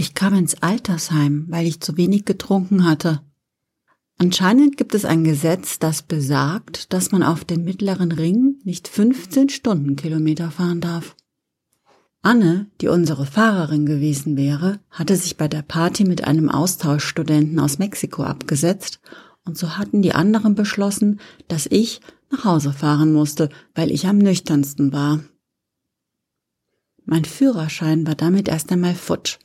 Ich kam ins Altersheim, weil ich zu wenig getrunken hatte. Anscheinend gibt es ein Gesetz, das besagt, dass man auf dem mittleren Ring nicht 15 Stundenkilometer fahren darf. Anne, die unsere Fahrerin gewesen wäre, hatte sich bei der Party mit einem Austauschstudenten aus Mexiko abgesetzt, und so hatten die anderen beschlossen, dass ich nach Hause fahren musste, weil ich am nüchternsten war. Mein Führerschein war damit erst einmal futsch,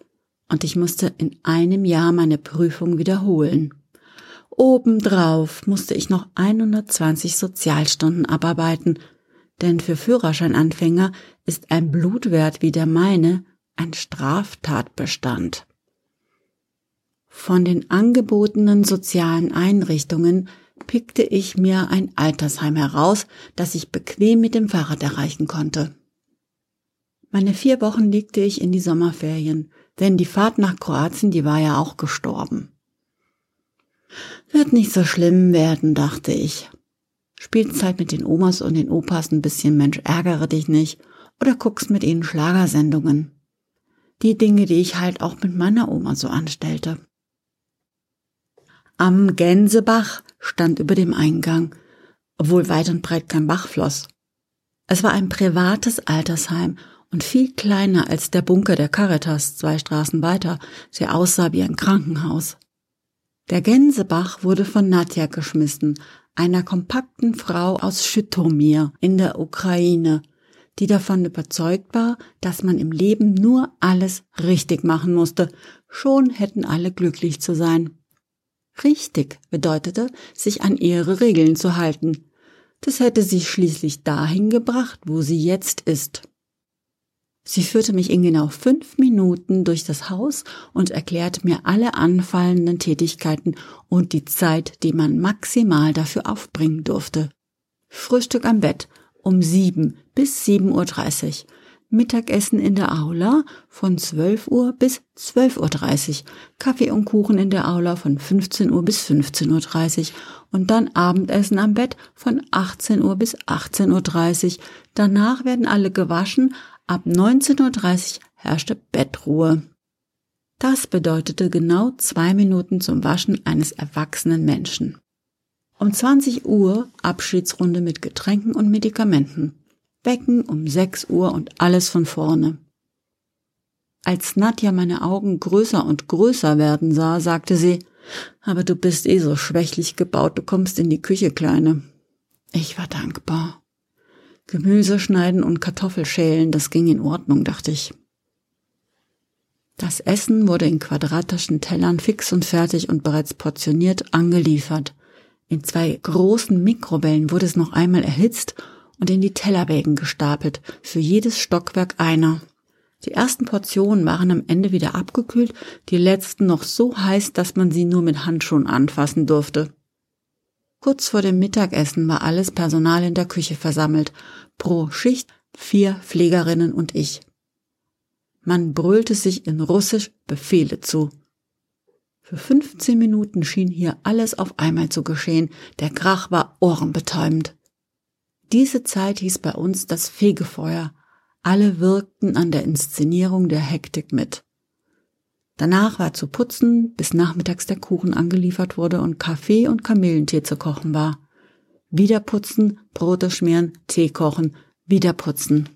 und ich musste in einem Jahr meine Prüfung wiederholen. Obendrauf musste ich noch 120 Sozialstunden abarbeiten, denn für Führerscheinanfänger ist ein Blutwert wie der meine ein Straftatbestand. Von den angebotenen sozialen Einrichtungen pickte ich mir ein Altersheim heraus, das ich bequem mit dem Fahrrad erreichen konnte. Meine vier Wochen legte ich in die Sommerferien, denn die Fahrt nach Kroatien, die war ja auch gestorben. Wird nicht so schlimm werden, dachte ich. Spielzeit mit den Omas und den Opas ein bisschen Mensch ärgere dich nicht oder guckst mit ihnen Schlagersendungen. Die Dinge, die ich halt auch mit meiner Oma so anstellte. Am Gänsebach stand über dem Eingang, obwohl weit und breit kein Bach floss. Es war ein privates Altersheim und viel kleiner als der Bunker der Caritas zwei Straßen weiter, der aussah wie ein Krankenhaus. Der Gänsebach wurde von Nadja geschmissen, einer kompakten Frau aus Schütomir in der Ukraine, die davon überzeugt war, dass man im Leben nur alles richtig machen musste, schon hätten alle glücklich zu sein. Richtig bedeutete, sich an ihre Regeln zu halten. Das hätte sie schließlich dahin gebracht, wo sie jetzt ist. Sie führte mich in genau fünf Minuten durch das Haus und erklärte mir alle anfallenden Tätigkeiten und die Zeit, die man maximal dafür aufbringen durfte. Frühstück am Bett um sieben bis sieben Uhr, dreißig, Mittagessen in der Aula von 12 Uhr bis 12.30 Uhr, Kaffee und Kuchen in der Aula von 15 Uhr bis 15.30 Uhr und dann Abendessen am Bett von 18 Uhr bis 18.30 Uhr. Danach werden alle gewaschen, Ab 19.30 Uhr herrschte Bettruhe. Das bedeutete genau zwei Minuten zum Waschen eines erwachsenen Menschen. Um 20 Uhr Abschiedsrunde mit Getränken und Medikamenten. Wecken um 6 Uhr und alles von vorne. Als Nadja meine Augen größer und größer werden sah, sagte sie, aber du bist eh so schwächlich gebaut, du kommst in die Küche, Kleine. Ich war dankbar. Gemüse schneiden und Kartoffelschälen, das ging in Ordnung, dachte ich. Das Essen wurde in quadratischen Tellern fix und fertig und bereits portioniert angeliefert. In zwei großen Mikrowellen wurde es noch einmal erhitzt und in die Tellerwägen gestapelt, für jedes Stockwerk einer. Die ersten Portionen waren am Ende wieder abgekühlt, die letzten noch so heiß, dass man sie nur mit Handschuhen anfassen durfte. Kurz vor dem Mittagessen war alles Personal in der Küche versammelt, pro Schicht vier Pflegerinnen und ich. Man brüllte sich in Russisch Befehle zu. Für 15 Minuten schien hier alles auf einmal zu geschehen, der Krach war ohrenbetäubend. Diese Zeit hieß bei uns das Fegefeuer, alle wirkten an der Inszenierung der Hektik mit. Danach war zu putzen, bis nachmittags der Kuchen angeliefert wurde und Kaffee und Kamillentee zu kochen war. Wieder putzen, Brote schmieren, Tee kochen, wieder putzen.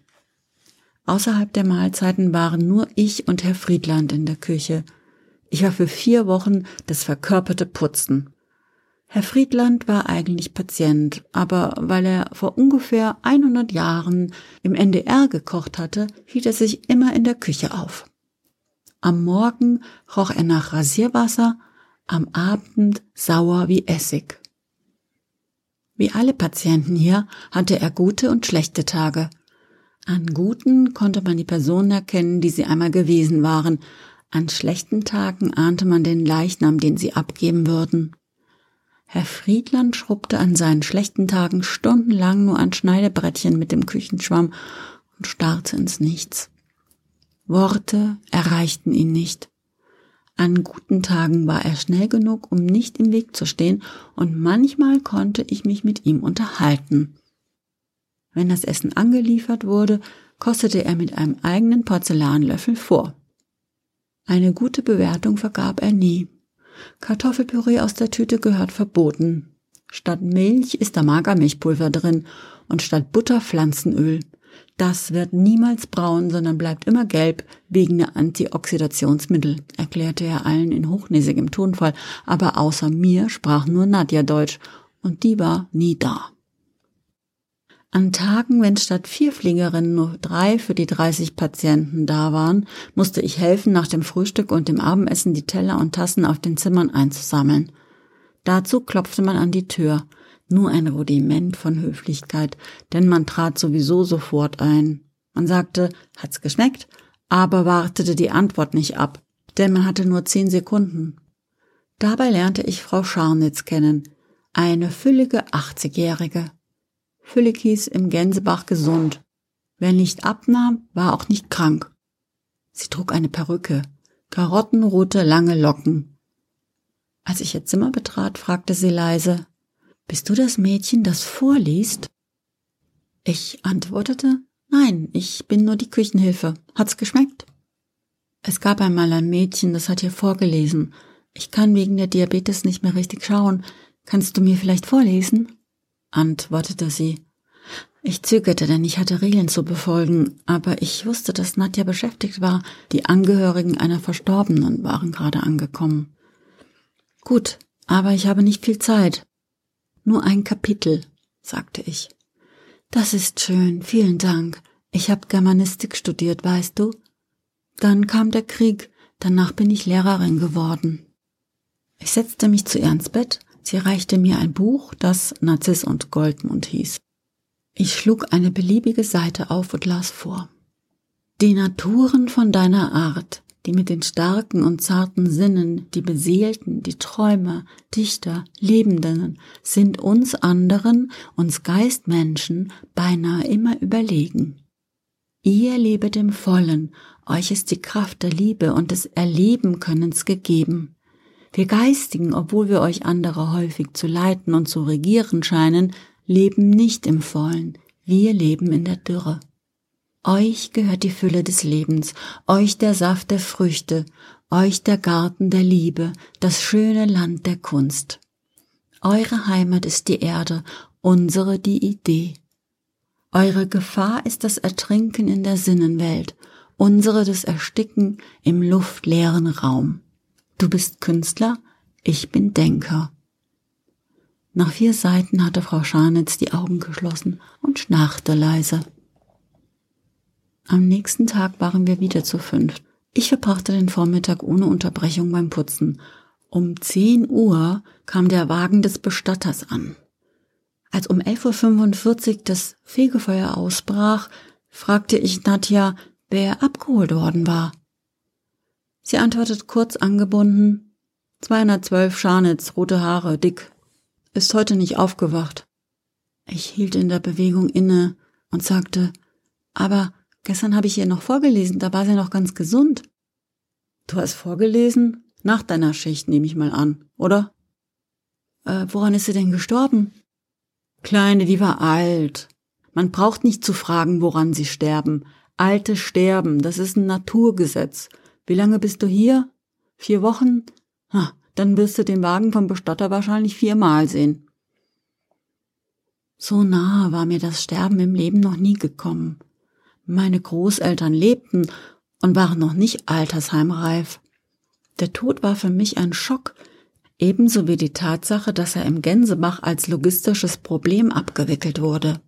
Außerhalb der Mahlzeiten waren nur ich und Herr Friedland in der Küche. Ich war für vier Wochen das verkörperte Putzen. Herr Friedland war eigentlich Patient, aber weil er vor ungefähr 100 Jahren im NDR gekocht hatte, hielt er sich immer in der Küche auf. Am Morgen roch er nach Rasierwasser, am Abend sauer wie Essig. Wie alle Patienten hier hatte er gute und schlechte Tage. An guten konnte man die Personen erkennen, die sie einmal gewesen waren, an schlechten Tagen ahnte man den Leichnam, den sie abgeben würden. Herr Friedland schrubbte an seinen schlechten Tagen stundenlang nur an Schneidebrettchen mit dem Küchenschwamm und starrte ins Nichts. Worte erreichten ihn nicht. An guten Tagen war er schnell genug, um nicht im Weg zu stehen, und manchmal konnte ich mich mit ihm unterhalten. Wenn das Essen angeliefert wurde, kostete er mit einem eigenen Porzellanlöffel vor. Eine gute Bewertung vergab er nie. Kartoffelpüree aus der Tüte gehört verboten. Statt Milch ist da Magermilchpulver drin und statt Butter Pflanzenöl. Das wird niemals braun, sondern bleibt immer gelb wegen der Antioxidationsmittel, erklärte er allen in hochnäsigem Tonfall, aber außer mir sprach nur Nadja Deutsch, und die war nie da. An Tagen, wenn statt vier Fliegerinnen nur drei für die 30 Patienten da waren, musste ich helfen, nach dem Frühstück und dem Abendessen die Teller und Tassen auf den Zimmern einzusammeln. Dazu klopfte man an die Tür. Nur ein Rudiment von Höflichkeit, denn man trat sowieso sofort ein. Man sagte, hat's geschmeckt, aber wartete die Antwort nicht ab, denn man hatte nur zehn Sekunden. Dabei lernte ich Frau Scharnitz kennen, eine füllige 80-Jährige. Füllig hieß im Gänsebach gesund. Wer nicht abnahm, war auch nicht krank. Sie trug eine Perücke, karottenrote lange Locken. Als ich ihr Zimmer betrat, fragte sie leise, Bist du das Mädchen, das vorliest? Ich antwortete, Nein, ich bin nur die Küchenhilfe. Hat's geschmeckt? Es gab einmal ein Mädchen, das hat hier vorgelesen. Ich kann wegen der Diabetes nicht mehr richtig schauen. Kannst du mir vielleicht vorlesen? antwortete sie. Ich zögerte, denn ich hatte Regeln zu befolgen, aber ich wusste, dass Nadja beschäftigt war. Die Angehörigen einer Verstorbenen waren gerade angekommen. Gut, aber ich habe nicht viel Zeit. Nur ein Kapitel, sagte ich. Das ist schön, vielen Dank. Ich habe Germanistik studiert, weißt du? Dann kam der Krieg, danach bin ich Lehrerin geworden. Ich setzte mich zu ihr ins Bett Sie reichte mir ein Buch, das Narziss und Goldmund hieß. Ich schlug eine beliebige Seite auf und las vor. Die Naturen von deiner Art, die mit den starken und zarten Sinnen, die Beseelten, die Träumer, Dichter, Lebenden, sind uns anderen, uns Geistmenschen, beinahe immer überlegen. Ihr lebet im Vollen, euch ist die Kraft der Liebe und des Erlebenkönnens gegeben. Wir Geistigen, obwohl wir euch andere häufig zu leiten und zu regieren scheinen, leben nicht im Vollen, wir leben in der Dürre. Euch gehört die Fülle des Lebens, euch der Saft der Früchte, euch der Garten der Liebe, das schöne Land der Kunst. Eure Heimat ist die Erde, unsere die Idee. Eure Gefahr ist das Ertrinken in der Sinnenwelt, unsere das Ersticken im luftleeren Raum. Du bist Künstler, ich bin Denker. Nach vier Seiten hatte Frau Scharnitz die Augen geschlossen und schnarchte leise. Am nächsten Tag waren wir wieder zu fünft. Ich verbrachte den Vormittag ohne Unterbrechung beim Putzen. Um zehn Uhr kam der Wagen des Bestatters an. Als um 11.45 Uhr das Fegefeuer ausbrach, fragte ich Nadja, wer abgeholt worden war. Sie antwortet kurz angebunden, 212 Scharnitz, rote Haare, dick, ist heute nicht aufgewacht. Ich hielt in der Bewegung inne und sagte, aber gestern habe ich ihr noch vorgelesen, da war sie noch ganz gesund. Du hast vorgelesen? Nach deiner Schicht nehme ich mal an, oder? Äh, woran ist sie denn gestorben? Kleine, die war alt. Man braucht nicht zu fragen, woran sie sterben. Alte sterben, das ist ein Naturgesetz. Wie lange bist du hier? Vier Wochen? Ha, dann wirst du den Wagen vom Bestatter wahrscheinlich viermal sehen. So nahe war mir das Sterben im Leben noch nie gekommen. Meine Großeltern lebten und waren noch nicht altersheimreif. Der Tod war für mich ein Schock, ebenso wie die Tatsache, dass er im Gänsebach als logistisches Problem abgewickelt wurde.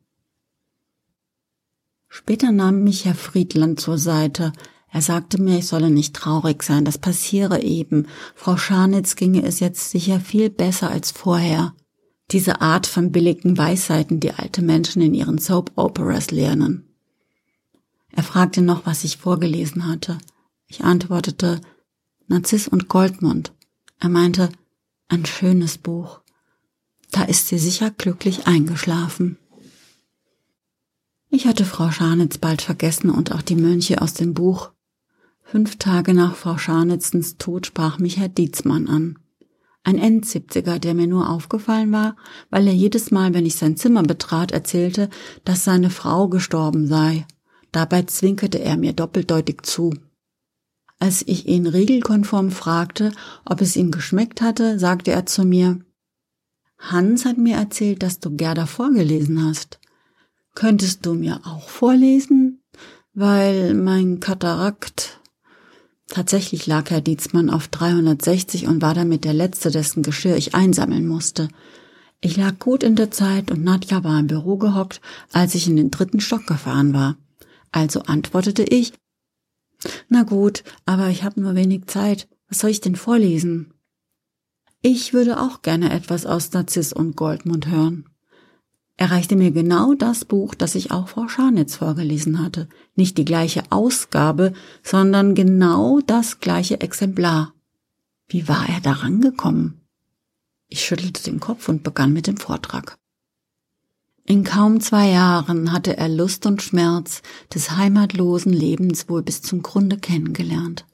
Später nahm mich Herr Friedland zur Seite, er sagte mir, ich solle nicht traurig sein, das passiere eben. Frau Scharnitz ginge es jetzt sicher viel besser als vorher. Diese Art von billigen Weisheiten, die alte Menschen in ihren Soap Operas lernen. Er fragte noch, was ich vorgelesen hatte. Ich antwortete, Narziss und Goldmund. Er meinte, ein schönes Buch. Da ist sie sicher glücklich eingeschlafen. Ich hatte Frau Scharnitz bald vergessen und auch die Mönche aus dem Buch. Fünf Tage nach Frau Scharnitzens Tod sprach mich Herr Dietzmann an. Ein Endsiebziger, der mir nur aufgefallen war, weil er jedes Mal, wenn ich sein Zimmer betrat, erzählte, dass seine Frau gestorben sei. Dabei zwinkerte er mir doppeldeutig zu. Als ich ihn regelkonform fragte, ob es ihm geschmeckt hatte, sagte er zu mir, Hans hat mir erzählt, dass du Gerda vorgelesen hast. Könntest du mir auch vorlesen? Weil mein Katarakt Tatsächlich lag Herr Dietzmann auf 360 und war damit der letzte, dessen Geschirr ich einsammeln musste. Ich lag gut in der Zeit und Nadja war im Büro gehockt, als ich in den dritten Stock gefahren war. Also antwortete ich, na gut, aber ich habe nur wenig Zeit. Was soll ich denn vorlesen? Ich würde auch gerne etwas aus Narziss und Goldmund hören. Er reichte mir genau das Buch, das ich auch Frau Scharnitz vorgelesen hatte. Nicht die gleiche Ausgabe, sondern genau das gleiche Exemplar. Wie war er daran gekommen? Ich schüttelte den Kopf und begann mit dem Vortrag. In kaum zwei Jahren hatte er Lust und Schmerz des heimatlosen Lebens wohl bis zum Grunde kennengelernt.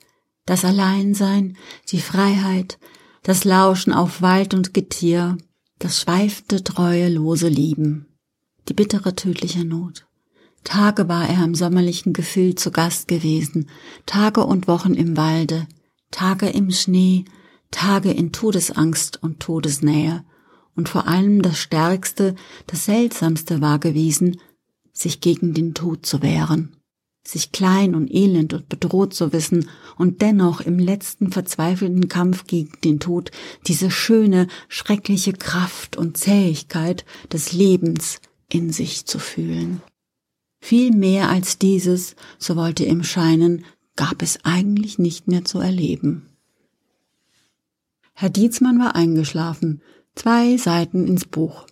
Das Alleinsein, die Freiheit, das Lauschen auf Wald und Getier, das schweifte, treue, lose Lieben, die bittere, tödliche Not. Tage war er im sommerlichen Gefühl zu Gast gewesen, Tage und Wochen im Walde, Tage im Schnee, Tage in Todesangst und Todesnähe, und vor allem das Stärkste, das Seltsamste war gewesen, sich gegen den Tod zu wehren sich klein und elend und bedroht zu wissen und dennoch im letzten verzweifelten Kampf gegen den Tod diese schöne, schreckliche Kraft und Zähigkeit des Lebens in sich zu fühlen. Viel mehr als dieses, so wollte ihm scheinen, gab es eigentlich nicht mehr zu erleben. Herr Dietzmann war eingeschlafen, zwei Seiten ins Buch.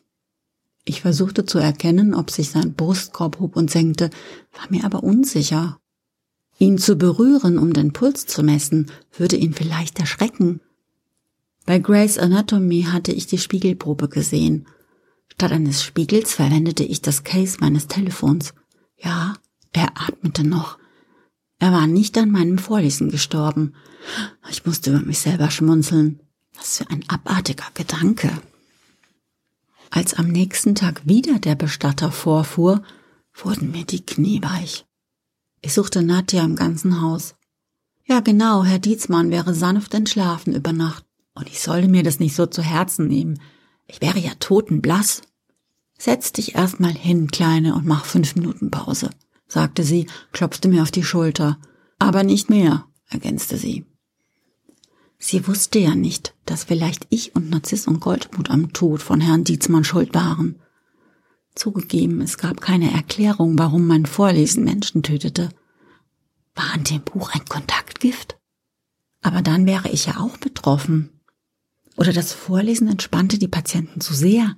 Ich versuchte zu erkennen, ob sich sein Brustkorb hob und senkte, war mir aber unsicher. Ihn zu berühren, um den Puls zu messen, würde ihn vielleicht erschrecken. Bei Grace Anatomy hatte ich die Spiegelprobe gesehen. Statt eines Spiegels verwendete ich das Case meines Telefons. Ja, er atmete noch. Er war nicht an meinem Vorlesen gestorben. Ich musste über mich selber schmunzeln. Was für ein abartiger Gedanke. Als am nächsten Tag wieder der Bestatter vorfuhr, wurden mir die Knie weich. Ich suchte Nadja im ganzen Haus. Ja, genau, Herr Dietzmann wäre sanft entschlafen über Nacht. Und ich sollte mir das nicht so zu Herzen nehmen. Ich wäre ja totenblass. Setz dich erst mal hin, Kleine, und mach fünf Minuten Pause, sagte sie, klopfte mir auf die Schulter. Aber nicht mehr, ergänzte sie. Sie wusste ja nicht, dass vielleicht ich und Narziss und Goldmut am Tod von Herrn Dietzmann schuld waren. Zugegeben, es gab keine Erklärung, warum mein Vorlesen Menschen tötete. War an dem Buch ein Kontaktgift? Aber dann wäre ich ja auch betroffen. Oder das Vorlesen entspannte die Patienten zu sehr.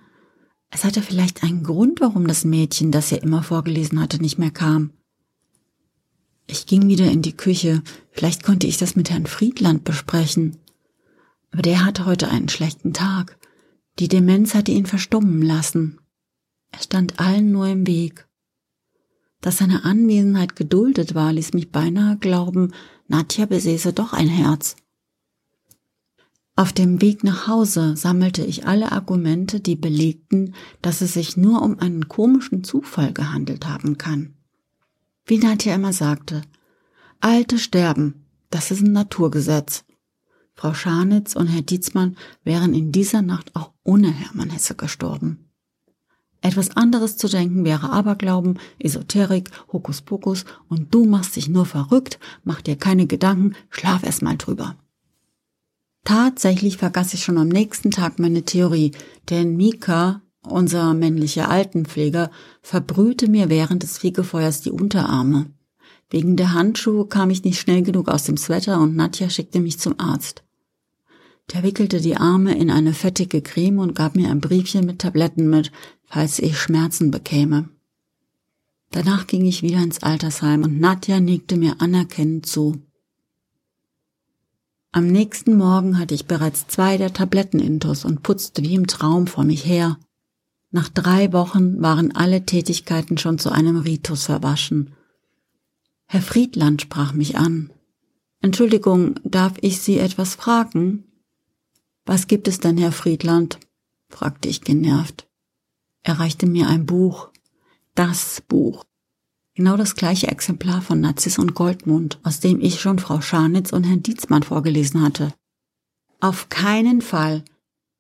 Es hatte vielleicht einen Grund, warum das Mädchen, das er immer vorgelesen hatte, nicht mehr kam. Ich ging wieder in die Küche. Vielleicht konnte ich das mit Herrn Friedland besprechen. Aber der hatte heute einen schlechten Tag. Die Demenz hatte ihn verstummen lassen. Er stand allen nur im Weg. Dass seine Anwesenheit geduldet war, ließ mich beinahe glauben, Nadja besäße doch ein Herz. Auf dem Weg nach Hause sammelte ich alle Argumente, die belegten, dass es sich nur um einen komischen Zufall gehandelt haben kann. Wie Nadja immer sagte, Alte sterben, das ist ein Naturgesetz. Frau Scharnitz und Herr Dietzmann wären in dieser Nacht auch ohne Hermann Hesse gestorben. Etwas anderes zu denken wäre Aberglauben, Esoterik, Hokuspokus und du machst dich nur verrückt, mach dir keine Gedanken, schlaf erst mal drüber. Tatsächlich vergaß ich schon am nächsten Tag meine Theorie, denn Mika unser männlicher Altenpfleger, verbrühte mir während des Fegefeuers die Unterarme. Wegen der Handschuhe kam ich nicht schnell genug aus dem Sweater und Nadja schickte mich zum Arzt. Der wickelte die Arme in eine fettige Creme und gab mir ein Briefchen mit Tabletten mit, falls ich Schmerzen bekäme. Danach ging ich wieder ins Altersheim und Nadja nickte mir anerkennend zu. Am nächsten Morgen hatte ich bereits zwei der Tabletten intus und putzte wie im Traum vor mich her. Nach drei Wochen waren alle Tätigkeiten schon zu einem Ritus verwaschen. Herr Friedland sprach mich an. Entschuldigung, darf ich Sie etwas fragen? Was gibt es denn, Herr Friedland? fragte ich genervt. Er reichte mir ein Buch. Das Buch. Genau das gleiche Exemplar von Narziss und Goldmund, aus dem ich schon Frau Scharnitz und Herrn Dietzmann vorgelesen hatte. Auf keinen Fall.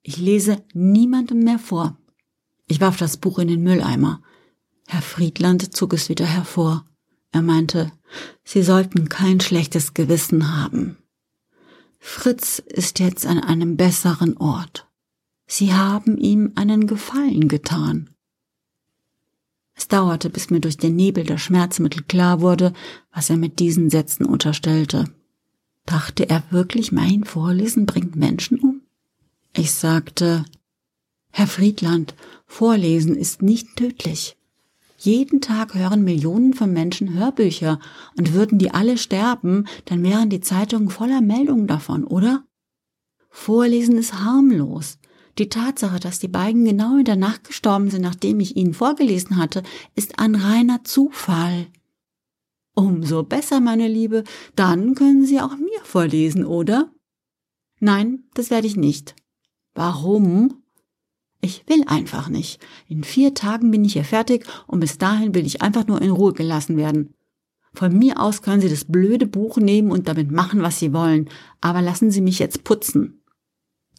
Ich lese niemandem mehr vor. Ich warf das Buch in den Mülleimer. Herr Friedland zog es wieder hervor. Er meinte, Sie sollten kein schlechtes Gewissen haben. Fritz ist jetzt an einem besseren Ort. Sie haben ihm einen Gefallen getan. Es dauerte, bis mir durch den Nebel der Schmerzmittel klar wurde, was er mit diesen Sätzen unterstellte. Dachte er wirklich, mein Vorlesen bringt Menschen um? Ich sagte, Herr Friedland, Vorlesen ist nicht tödlich. Jeden Tag hören Millionen von Menschen Hörbücher, und würden die alle sterben, dann wären die Zeitungen voller Meldungen davon, oder? Vorlesen ist harmlos. Die Tatsache, dass die beiden genau in der Nacht gestorben sind, nachdem ich ihnen vorgelesen hatte, ist ein reiner Zufall. Umso besser, meine Liebe, dann können Sie auch mir vorlesen, oder? Nein, das werde ich nicht. Warum? Ich will einfach nicht. In vier Tagen bin ich hier fertig und bis dahin will ich einfach nur in Ruhe gelassen werden. Von mir aus können Sie das blöde Buch nehmen und damit machen, was Sie wollen, aber lassen Sie mich jetzt putzen.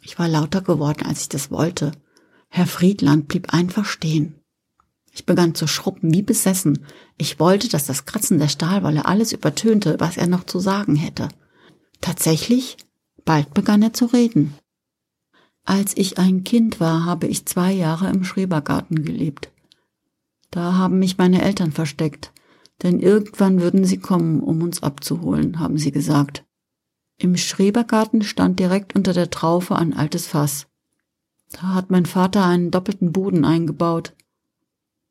Ich war lauter geworden, als ich das wollte. Herr Friedland blieb einfach stehen. Ich begann zu schruppen wie besessen. Ich wollte, dass das Kratzen der Stahlwolle alles übertönte, was er noch zu sagen hätte. Tatsächlich, bald begann er zu reden. Als ich ein Kind war, habe ich zwei Jahre im Schrebergarten gelebt. Da haben mich meine Eltern versteckt, denn irgendwann würden sie kommen, um uns abzuholen, haben sie gesagt. Im Schrebergarten stand direkt unter der Traufe ein altes Fass. Da hat mein Vater einen doppelten Boden eingebaut.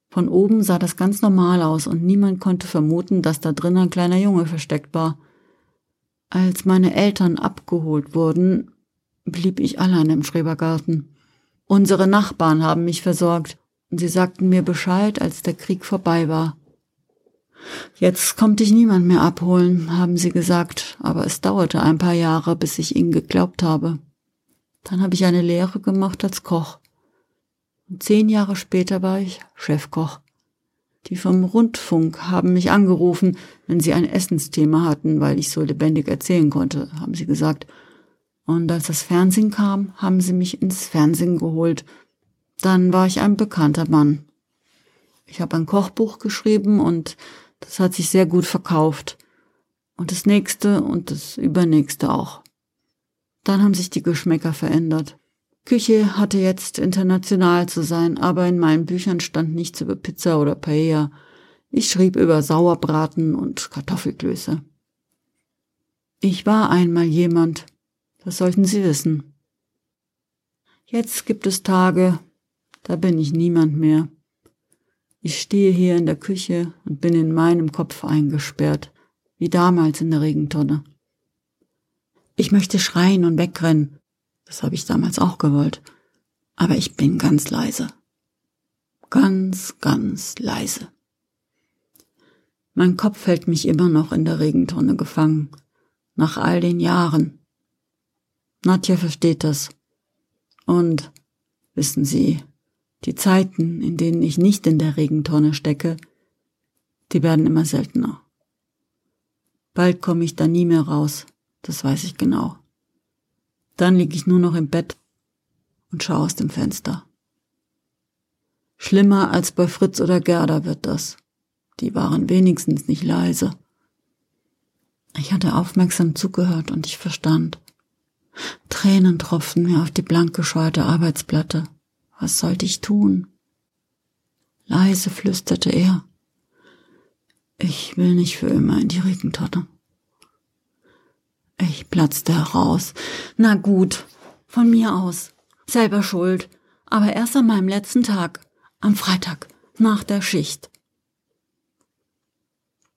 Von oben sah das ganz normal aus und niemand konnte vermuten, dass da drin ein kleiner Junge versteckt war. Als meine Eltern abgeholt wurden, blieb ich allein im Schrebergarten. Unsere Nachbarn haben mich versorgt und sie sagten mir Bescheid, als der Krieg vorbei war. Jetzt kommt dich niemand mehr abholen, haben sie gesagt, aber es dauerte ein paar Jahre, bis ich ihnen geglaubt habe. Dann habe ich eine Lehre gemacht als Koch. Und zehn Jahre später war ich Chefkoch. Die vom Rundfunk haben mich angerufen, wenn sie ein Essensthema hatten, weil ich so lebendig erzählen konnte, haben sie gesagt. Und als das Fernsehen kam, haben sie mich ins Fernsehen geholt. Dann war ich ein bekannter Mann. Ich habe ein Kochbuch geschrieben und das hat sich sehr gut verkauft. Und das nächste und das übernächste auch. Dann haben sich die Geschmäcker verändert. Küche hatte jetzt international zu sein, aber in meinen Büchern stand nichts über Pizza oder Paella. Ich schrieb über Sauerbraten und Kartoffelklöße. Ich war einmal jemand, das sollten Sie wissen. Jetzt gibt es Tage, da bin ich niemand mehr. Ich stehe hier in der Küche und bin in meinem Kopf eingesperrt, wie damals in der Regentonne. Ich möchte schreien und wegrennen. Das habe ich damals auch gewollt. Aber ich bin ganz leise. Ganz, ganz leise. Mein Kopf hält mich immer noch in der Regentonne gefangen. Nach all den Jahren. Nadja versteht das. Und, wissen Sie, die Zeiten, in denen ich nicht in der Regentonne stecke, die werden immer seltener. Bald komme ich da nie mehr raus, das weiß ich genau. Dann liege ich nur noch im Bett und schaue aus dem Fenster. Schlimmer als bei Fritz oder Gerda wird das. Die waren wenigstens nicht leise. Ich hatte aufmerksam zugehört und ich verstand. Tränen tropften mir auf die blank gescheute Arbeitsplatte. Was sollte ich tun? Leise flüsterte er. Ich will nicht für immer in die Regentonne. Ich platzte heraus. Na gut, von mir aus. Selber schuld. Aber erst an meinem letzten Tag, am Freitag, nach der Schicht.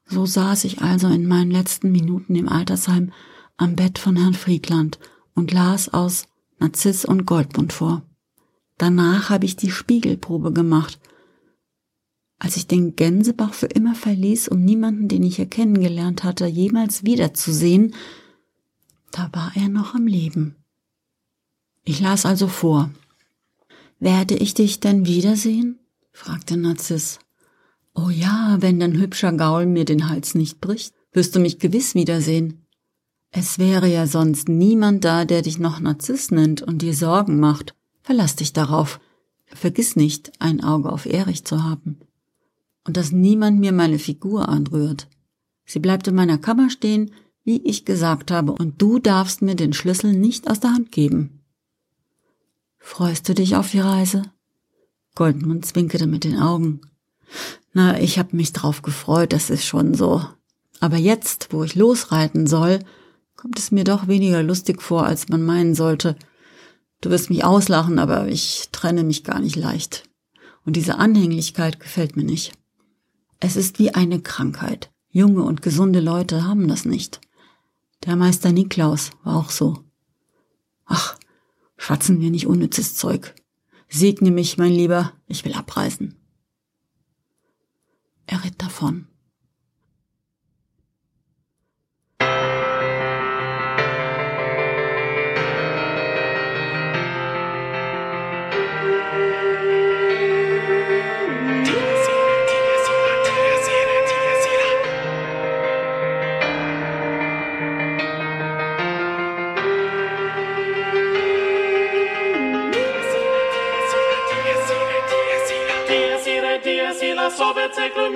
So saß ich also in meinen letzten Minuten im Altersheim am Bett von Herrn Friedland und las aus Narziss und Goldmund vor. Danach habe ich die Spiegelprobe gemacht. Als ich den Gänsebach für immer verließ, um niemanden, den ich hier kennengelernt hatte, jemals wiederzusehen, da war er noch am Leben. Ich las also vor. Werde ich dich denn wiedersehen? fragte Narziss. Oh ja, wenn dein hübscher Gaul mir den Hals nicht bricht, wirst du mich gewiss wiedersehen. Es wäre ja sonst niemand da, der dich noch Narziss nennt und dir Sorgen macht. Verlass dich darauf. Vergiss nicht, ein Auge auf Erich zu haben. Und dass niemand mir meine Figur anrührt. Sie bleibt in meiner Kammer stehen, wie ich gesagt habe, und du darfst mir den Schlüssel nicht aus der Hand geben. Freust du dich auf die Reise? Goldmund zwinkerte mit den Augen. Na, ich hab mich drauf gefreut, das ist schon so. Aber jetzt, wo ich losreiten soll, kommt es mir doch weniger lustig vor, als man meinen sollte. Du wirst mich auslachen, aber ich trenne mich gar nicht leicht. Und diese Anhänglichkeit gefällt mir nicht. Es ist wie eine Krankheit. Junge und gesunde Leute haben das nicht. Der Meister Niklaus war auch so. Ach, schwatzen wir nicht unnützes Zeug. Segne mich, mein Lieber, ich will abreisen. Er ritt davon.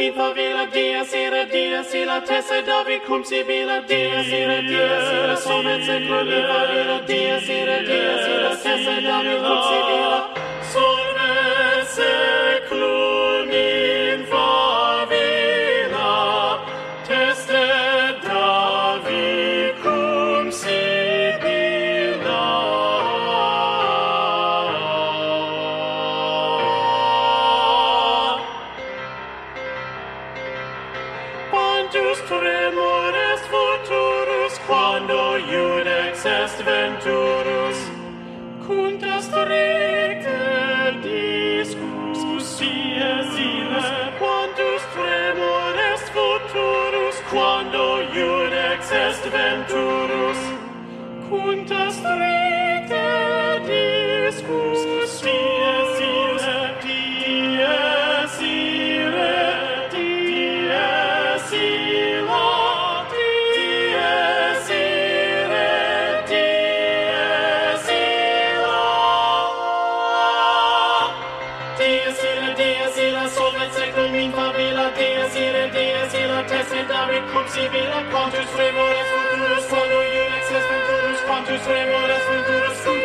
Vita vila dia sera dia si la tessa davi cum si vila dia sera dia si la somenza clubi valila dia sera dia si la tessa davi cum si vila est ventus secol min favela Dea sera, dea sera, testet are cum sibila Contus remores futurus, fono iulex es venturus Contus remores futurus, cum